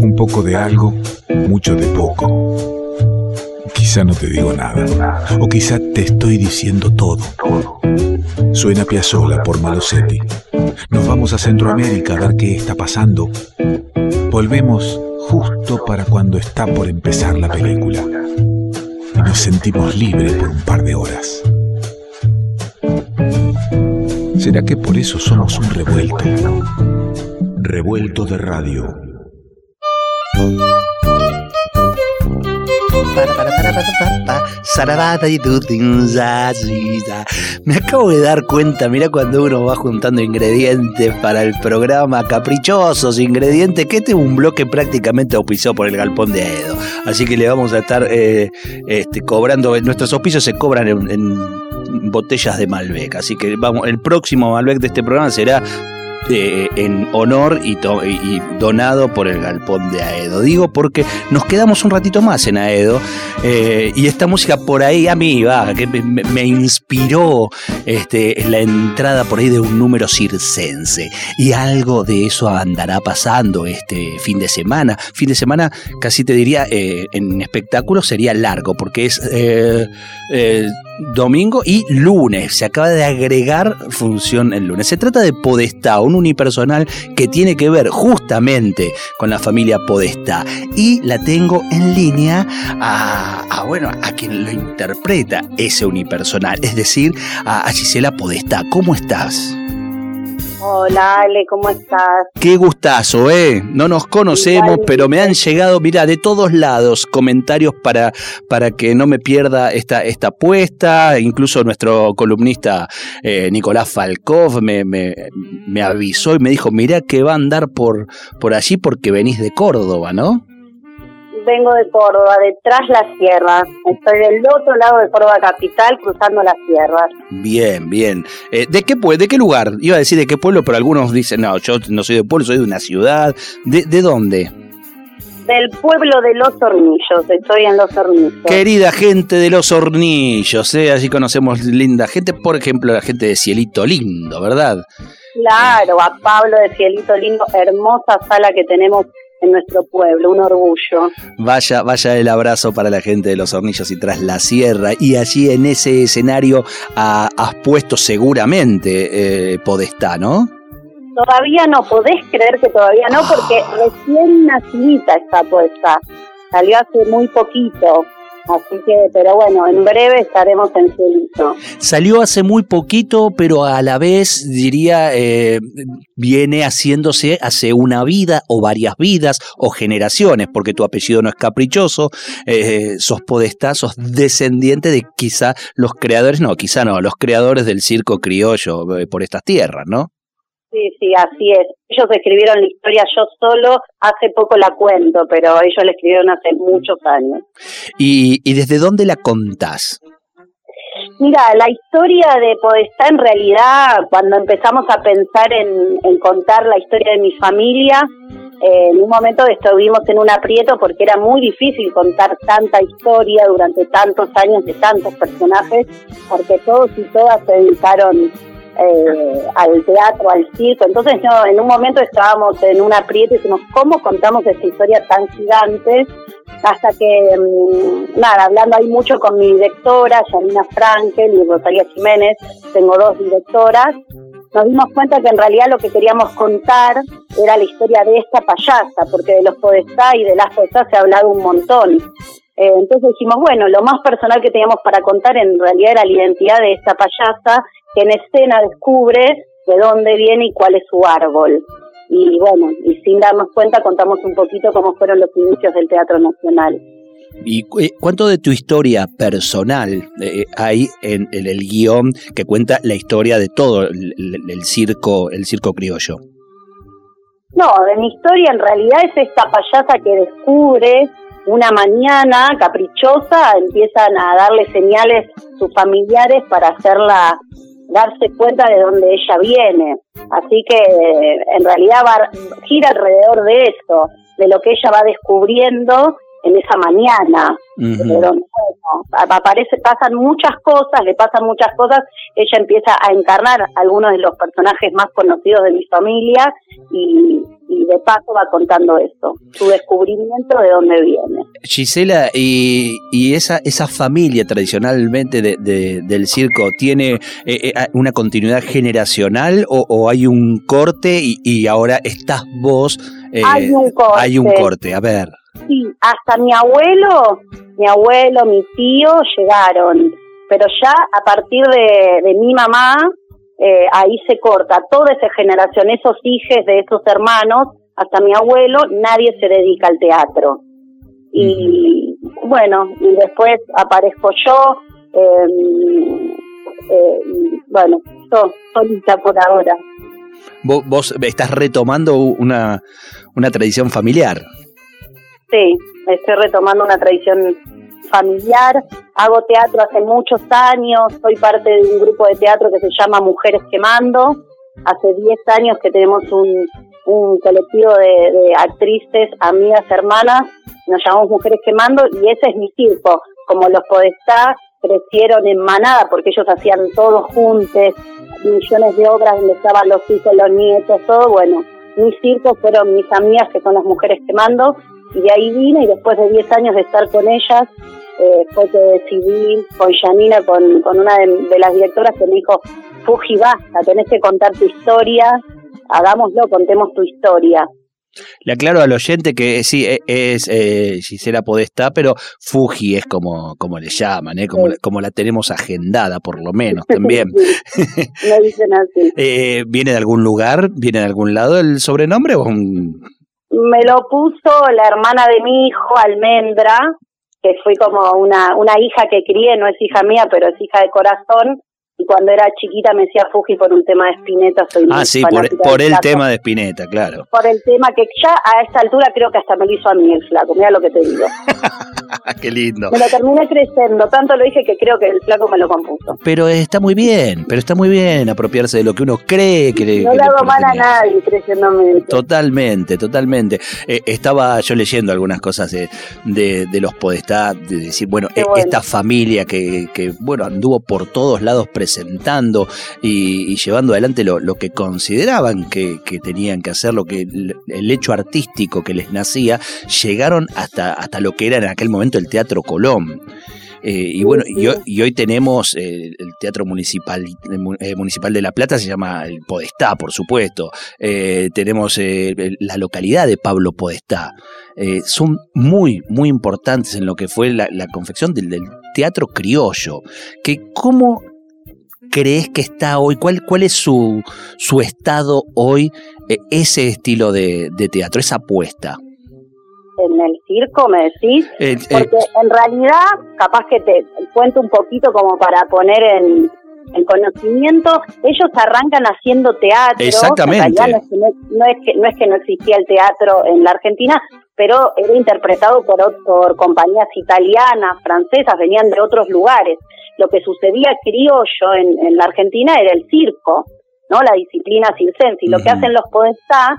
Un poco de algo, mucho de poco. Quizá no te digo nada, o quizá te estoy diciendo todo. Suena Piazzola por Malosetti. Nos vamos a Centroamérica a ver qué está pasando. Volvemos justo para cuando está por empezar la película. Y nos sentimos libres por un par de horas. ¿Será que por eso somos un revuelto? Revuelto de radio. Me acabo de dar cuenta, mira cuando uno va juntando ingredientes para el programa, caprichosos ingredientes, que este es un bloque prácticamente auspiciado por el galpón de Aedo. Así que le vamos a estar eh, este, cobrando, nuestros auspicios se cobran en, en botellas de Malbec. Así que vamos, el próximo Malbec de este programa será en honor y, donado por el galpón de Aedo. Digo porque nos quedamos un ratito más en Aedo eh, y esta música por ahí a mí va, que me, inspiró este, la entrada por ahí de un número circense y algo de eso andará pasando este fin de semana. Fin de semana casi te diría eh, en espectáculo sería largo porque es... Domingo y lunes. Se acaba de agregar función el lunes. Se trata de Podestá, un unipersonal que tiene que ver justamente con la familia Podestá. Y la tengo en línea a, bueno, a quien lo interpreta ese unipersonal, es decir, a, a Gisela Podestá. ¿Cómo estás? Hola Ale, ¿cómo estás? Qué gustazo, ¿eh? No nos conocemos, pero me han llegado, mira, de todos lados comentarios para, para que no me pierda esta, esta apuesta. Incluso nuestro columnista eh, Nicolás Falkov me, me, me, avisó y me dijo, mira que va a andar por, por allí porque venís de Córdoba, ¿no? Vengo de Córdoba, detrás la sierra. Estoy del otro lado de Córdoba capital, cruzando las sierras. Bien, bien. Eh, ¿De qué ¿De qué lugar? Iba a decir de qué pueblo, pero algunos dicen, no, yo no soy de pueblo, soy de una ciudad. ¿De, de dónde? Del pueblo de Los Hornillos, estoy en Los Hornillos. Querida gente de Los Hornillos, ¿eh? allí conocemos linda gente, por ejemplo, la gente de Cielito Lindo, ¿verdad? Claro, a Pablo de Cielito Lindo, hermosa sala que tenemos en nuestro pueblo, un orgullo. Vaya, vaya el abrazo para la gente de los hornillos y tras la sierra. Y allí en ese escenario has puesto seguramente eh, Podestá, ¿no? Todavía no, podés creer que todavía no, porque ah. recién nacida está puesta. Salió hace muy poquito. Así que, pero bueno, en breve estaremos en Cielito. Salió hace muy poquito, pero a la vez, diría, eh, viene haciéndose hace una vida o varias vidas o generaciones, porque tu apellido no es caprichoso, eh, sos podestá, sos descendiente de quizá los creadores, no, quizá no, los creadores del circo criollo eh, por estas tierras, ¿no? Sí, sí, así es. Ellos escribieron la historia yo solo, hace poco la cuento, pero ellos la escribieron hace muchos años. ¿Y, y desde dónde la contás? Mira, la historia de Podestá en realidad, cuando empezamos a pensar en, contar la historia de mi familia, eh, en un momento estuvimos en un aprieto porque era muy difícil contar tanta historia durante tantos años de tantos personajes, porque todos y todas se dedicaron eh, al teatro, al circo. Entonces, en un momento estábamos en un aprieto y decimos, ¿cómo contamos esta historia tan gigante? Hasta que, mm, nada, hablando ahí mucho con mi directora, Janina Frankel y Rosaria Jiménez, tengo dos directoras, nos dimos cuenta que en realidad lo que queríamos contar era la historia de esta payasa, porque de los podestá y de las podestá se ha hablado un montón. Eh, entonces dijimos, bueno, lo más personal que teníamos para contar en realidad era la identidad de esta payasa que en escena descubre de dónde viene y cuál es su árbol. Y bueno, y sin darnos cuenta contamos un poquito cómo fueron los inicios del Teatro Nacional. ¿Y cuánto de tu historia personal eh, hay en, el guion que cuenta la historia de todo el, el, circo, el circo criollo? No, de mi historia en realidad es esta payasa que descubre una mañana caprichosa, empiezan a darle señales sus familiares para hacerla darse cuenta de dónde ella viene. Así que en realidad va, gira alrededor de eso, de lo que ella va descubriendo en esa mañana. aparece, pasan muchas cosas, le pasan muchas cosas, ella empieza a encarnar algunos de los personajes más conocidos de mi familia y, y de paso va contando esto, su descubrimiento de dónde viene. Gisela, ¿y, y esa, esa familia tradicionalmente de, del circo tiene eh, eh, una continuidad generacional o, hay un corte y, ahora estás vos? Eh, hay un corte. Hay un corte, a ver. Sí, hasta mi abuelo, mi abuelo, mi tío llegaron, pero ya a partir de, de mi mamá eh, ahí se corta toda esa generación, esos hijos de esos hermanos, hasta mi abuelo, nadie se dedica al teatro. Y bueno, y después aparezco yo, em, eh, bueno, yo solita por ahora. ¿Vos, ¿Vos, estás retomando una, una tradición familiar? Sí, estoy retomando una tradición familiar, hago teatro hace muchos años, soy parte de un grupo de teatro que se llama Mujeres Quemando, hace 10 años que tenemos un, un colectivo de, actrices, amigas, hermanas, nos llamamos Mujeres Quemando y ese es mi circo, como los Podestá crecieron en manada porque ellos hacían todos juntos, millones de obras donde estaban los hijos, los nietos, todo, bueno, mi circo fueron mis amigas que son las Mujeres Quemando y de ahí vine y después de 10 años de estar con ellas, eh, fue que decidí con Janina, con, con una de, las directoras que me dijo, Fuji, basta, tenés que contar tu historia, hagámoslo, contemos tu historia. Le aclaro al oyente que sí, e, es eh, Gisela Podestá, pero Fuji es como, como le llaman, ¿eh? como, como la tenemos agendada, por lo menos también. Me dicen así. Eh, ¿Viene de algún lugar? ¿Viene de algún lado el sobrenombre o un me lo puso la hermana de mi hijo, Almendra, que fui como una, una hija que crié, no es hija mía, pero es hija de corazón, y cuando era chiquita me decía Fuji por un tema de Spinetta. Soy ah, sí, por, por el tema de Spinetta, claro. Por el tema que ya a esta altura creo que hasta me lo hizo a mí el flaco, mira lo que te digo. Qué lindo. Me lo terminé creciendo, tanto lo dije que creo que el flaco me lo compuso. Pero está muy bien, pero está muy bien apropiarse de lo que uno cree que le. No le hago mal a nadie creciéndome. Totalmente, totalmente. Eh, estaba yo leyendo algunas cosas de, de, los Podestá, de decir, bueno, e, esta familia que, que, bueno, anduvo por todos lados presentando y, llevando adelante lo, que consideraban que, tenían que hacer, lo que el, hecho artístico que les nacía, llegaron hasta, hasta lo que era en aquel momento el Teatro Colón. Eh, y bueno, y hoy, tenemos eh, el Teatro Municipal, eh, Municipal de La Plata, se llama el Podestá, por supuesto. tenemos la localidad de Pablo Podestá. son muy, muy importantes en lo que fue la, confección del, teatro criollo. Que ¿Cómo crees que está hoy? ¿Cuál, cuál es su, su estado hoy, ese estilo de teatro, esa apuesta? en el circo, me decís, eh, eh, porque en realidad, capaz que te cuento un poquito como para poner en, conocimiento, ellos arrancan haciendo teatro. Exactamente. no, es que, no, es que, no existía el teatro en la Argentina, pero era interpretado por, por compañías italianas, francesas, venían de otros lugares. Lo que sucedía criollo en, en la Argentina era el circo, ¿no? La disciplina circense. Y lo que hacen los podestá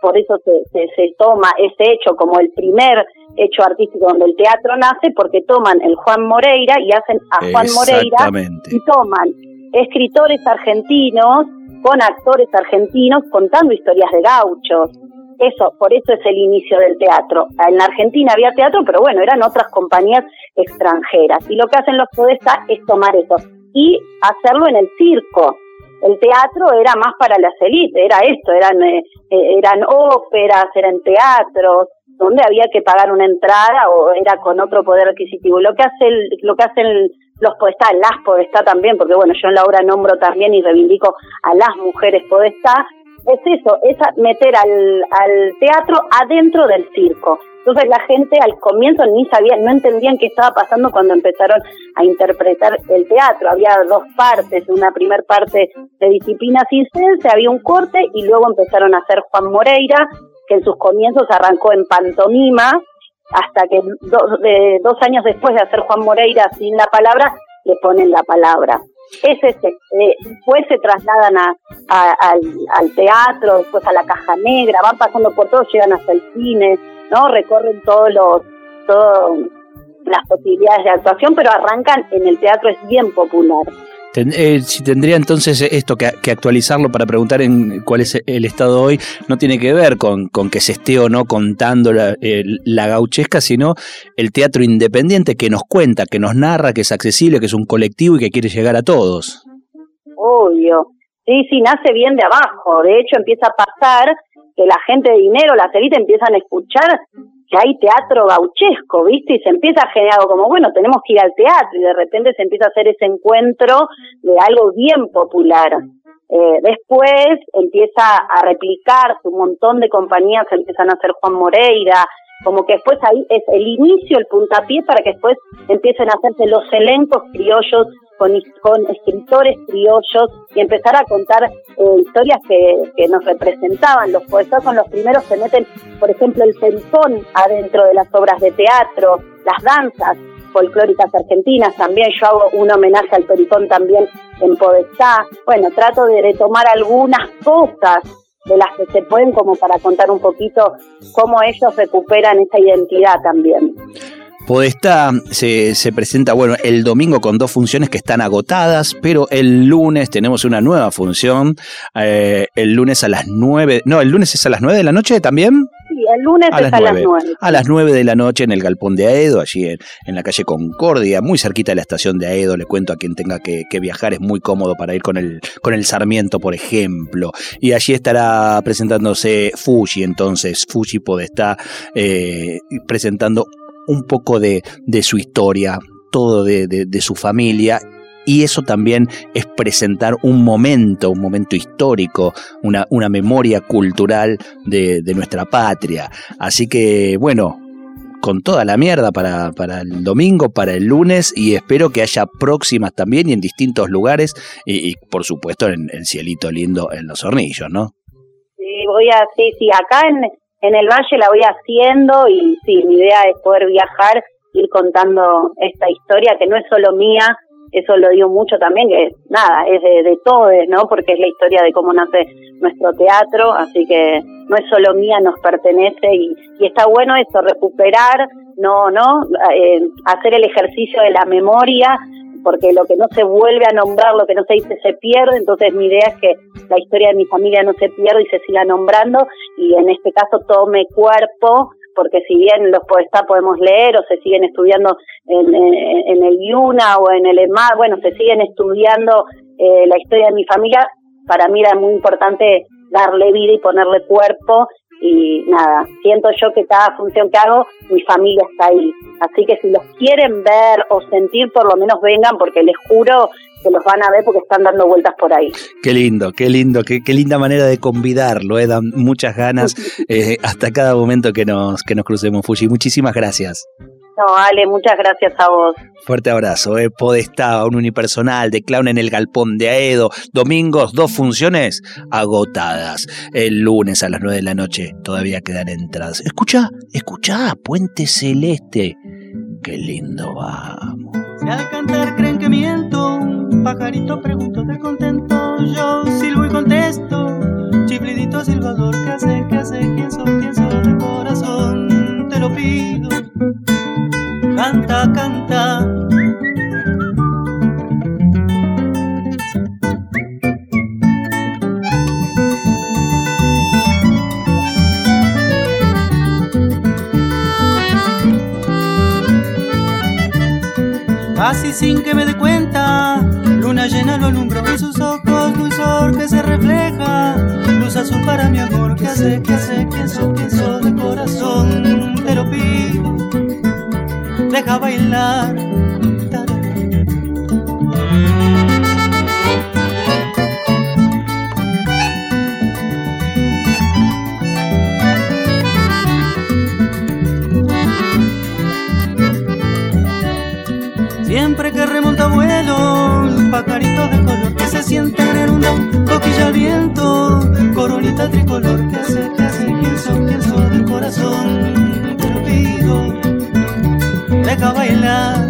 por eso se, se, toma ese hecho como el primer hecho artístico donde el teatro nace, porque toman el Juan Moreira y hacen a Juan Moreira y toman escritores argentinos con actores argentinos contando historias de gauchos. Eso, por eso es el inicio del teatro. En la Argentina había teatro, pero bueno, eran otras compañías extranjeras. Y lo que hacen los podestas es tomar eso y hacerlo en el circo el teatro era más para las élites, era esto, eran, eh, eh, eran óperas, eran teatros, donde había que pagar una entrada o era con otro poder adquisitivo. Lo que hace lo que hacen los podestá, las podestá también, porque bueno, yo en la obra nombro también y reivindico a las mujeres podestá, es eso, es meter al, al teatro adentro del circo. Entonces la gente al comienzo ni sabía, no entendían qué estaba pasando cuando empezaron a interpretar el teatro. Había dos partes, una primera parte de disciplina circense, había un corte y luego empezaron a hacer Juan Moreira, que en sus comienzos arrancó en pantomima, hasta que dos años después de hacer Juan Moreira sin la palabra, le ponen la palabra. Es ese, eh, después se trasladan a, al, al, teatro, después a la caja negra, van pasando por todo, llegan hasta el cine, ¿no? Recorren todos los, todas las posibilidades de actuación, pero arrancan en el teatro, es bien popular. Eh, si tendría entonces esto que, actualizarlo para preguntar en cuál es el estado hoy, no tiene que ver con, que se esté o no contando la, la, gauchesca, sino el teatro independiente que nos cuenta, que nos narra, que es accesible, que es un colectivo y que quiere llegar a todos. Obvio. Sí, sí, nace bien de abajo. De hecho, empieza a pasar que la gente de dinero, las élites empiezan a escuchar que hay teatro gauchesco, ¿viste? Y se empieza a generar como, bueno, tenemos que ir al teatro y de repente se empieza a hacer ese encuentro de algo bien popular. Eh, después empieza a replicarse, un montón de compañías empiezan a hacer Juan Moreira, como que después ahí es el inicio, el puntapié para que después empiecen a hacerse los elencos criollos con, escritores criollos y empezar a contar eh, historias que, nos representaban. Los poetas son los primeros que meten, por ejemplo, el pericón adentro de las obras de teatro, las danzas folclóricas argentinas también. Yo hago un homenaje al pericón también en Podestá. Bueno, trato de retomar algunas cosas de las que se pueden como para contar un poquito cómo ellos recuperan esa identidad también. Podestá se, se, presenta, bueno, el domingo con dos funciones que están agotadas, pero el lunes tenemos una nueva función. Eh, el lunes a las nueve, no, el lunes es a las nueve de la noche también. Sí, el lunes es a las nueve. A las nueve de la noche en el Galpón de Aedo, allí en, la calle Concordia, muy cerquita de la estación de Aedo. Le cuento a quien tenga que, viajar, es muy cómodo para ir con el, con el Sarmiento, por ejemplo. Y allí estará presentándose Fuji, entonces, Fuji Podestá, eh, presentando un poco de, su historia, todo de, su familia y eso también es presentar un momento, un momento histórico, una, una memoria cultural de, nuestra patria. Así que, bueno, con toda la mierda para, para, el domingo, para el lunes y espero que haya próximas también y en distintos lugares y, por supuesto en el cielito lindo en los hornillos, ¿no? Sí, voy a, sí, sí, acá en, en el valle la voy haciendo y sí, mi idea es poder viajar, ir contando esta historia que no es solo mía, eso lo digo mucho también, que nada, es de, de todos, ¿no? Porque es la historia de cómo nace nuestro teatro, así que no es solo mía, nos pertenece y, está bueno eso, recuperar, no, no, eh, hacer el ejercicio de la memoria, porque lo que no se vuelve a nombrar, lo que no se dice, se pierde. Entonces, mi idea es que la historia de mi familia no se pierda y se siga nombrando, y en este caso tome cuerpo, porque si bien los poetas podemos leer o se siguen estudiando en, en, el IUNA o en el EMA, bueno, se siguen estudiando eh, la historia de mi familia, para mí era muy importante darle vida y ponerle cuerpo y nada, siento yo que cada función que hago, mi familia está ahí. Así que si los quieren ver o sentir, por lo menos vengan, porque les juro que los van a ver porque están dando vueltas por ahí. Qué lindo, qué lindo, qué, qué linda manera de convidarlo, eh, dan muchas ganas eh, hasta cada momento que nos, que nos crucemos, Fuji. Muchísimas gracias. No, Ale, muchas gracias a vos. Fuerte abrazo, eh. Podestá, un unipersonal de clown en el galpón de Aedo. Domingos, dos funciones agotadas. El lunes a las nueve de la noche todavía quedan entradas. Escucha, escucha, Puente Celeste. Qué lindo vamos. Si al cantar creen que miento, pajarito pregunto de contento. Yo canta, canta. Casi sin que me dé cuenta, luna llena lo alumbro en sus ojos, dulzor que se refleja, luz azul para mi amor, que hace, que hace, bailar. Siempre que remonta vuelo, un pajarito de color que se siente en un coquilla al viento, coronita tricolor deja bailar.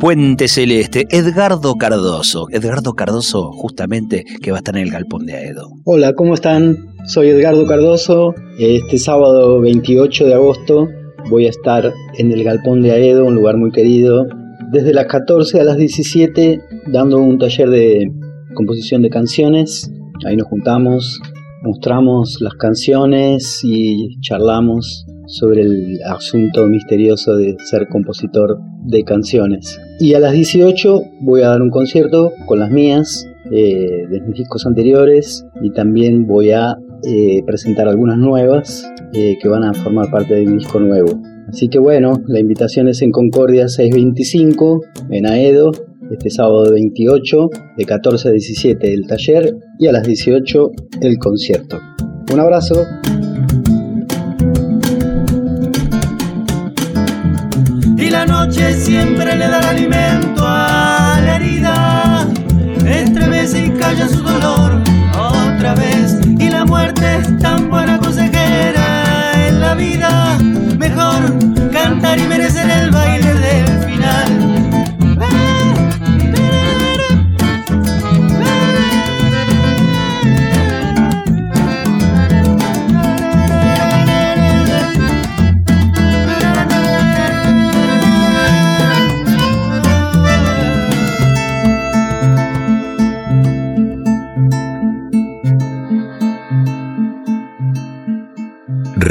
Puente Celeste, Edgardo Cardoso. Edgardo Cardoso, justamente, que va a estar en el Galpón de Aedo. Hola, ¿cómo están? Soy Edgardo Cardoso. Este sábado 28 de agosto voy a estar en el Galpón de Aedo, un lugar muy querido, desde las 14 a las 17, dando un taller de composición de canciones. Ahí nos juntamos, mostramos las canciones y charlamos sobre el asunto misterioso de ser compositor de canciones. Y a las 18 voy a dar un concierto con las mías eh, de mis discos anteriores y también voy a eh, presentar algunas nuevas eh, que van a formar parte de mi disco nuevo. Así que bueno, la invitación es en Concordia 625, en Aedo, este sábado 28, de 14 a 17 el taller y a las 18 el concierto. Un abrazo. Y la noche siempre le da alimento a la herida, estremece y calla su dolor otra vez. Y la muerte es tan buena consejera en la vida, mejor cantar y merecer el baile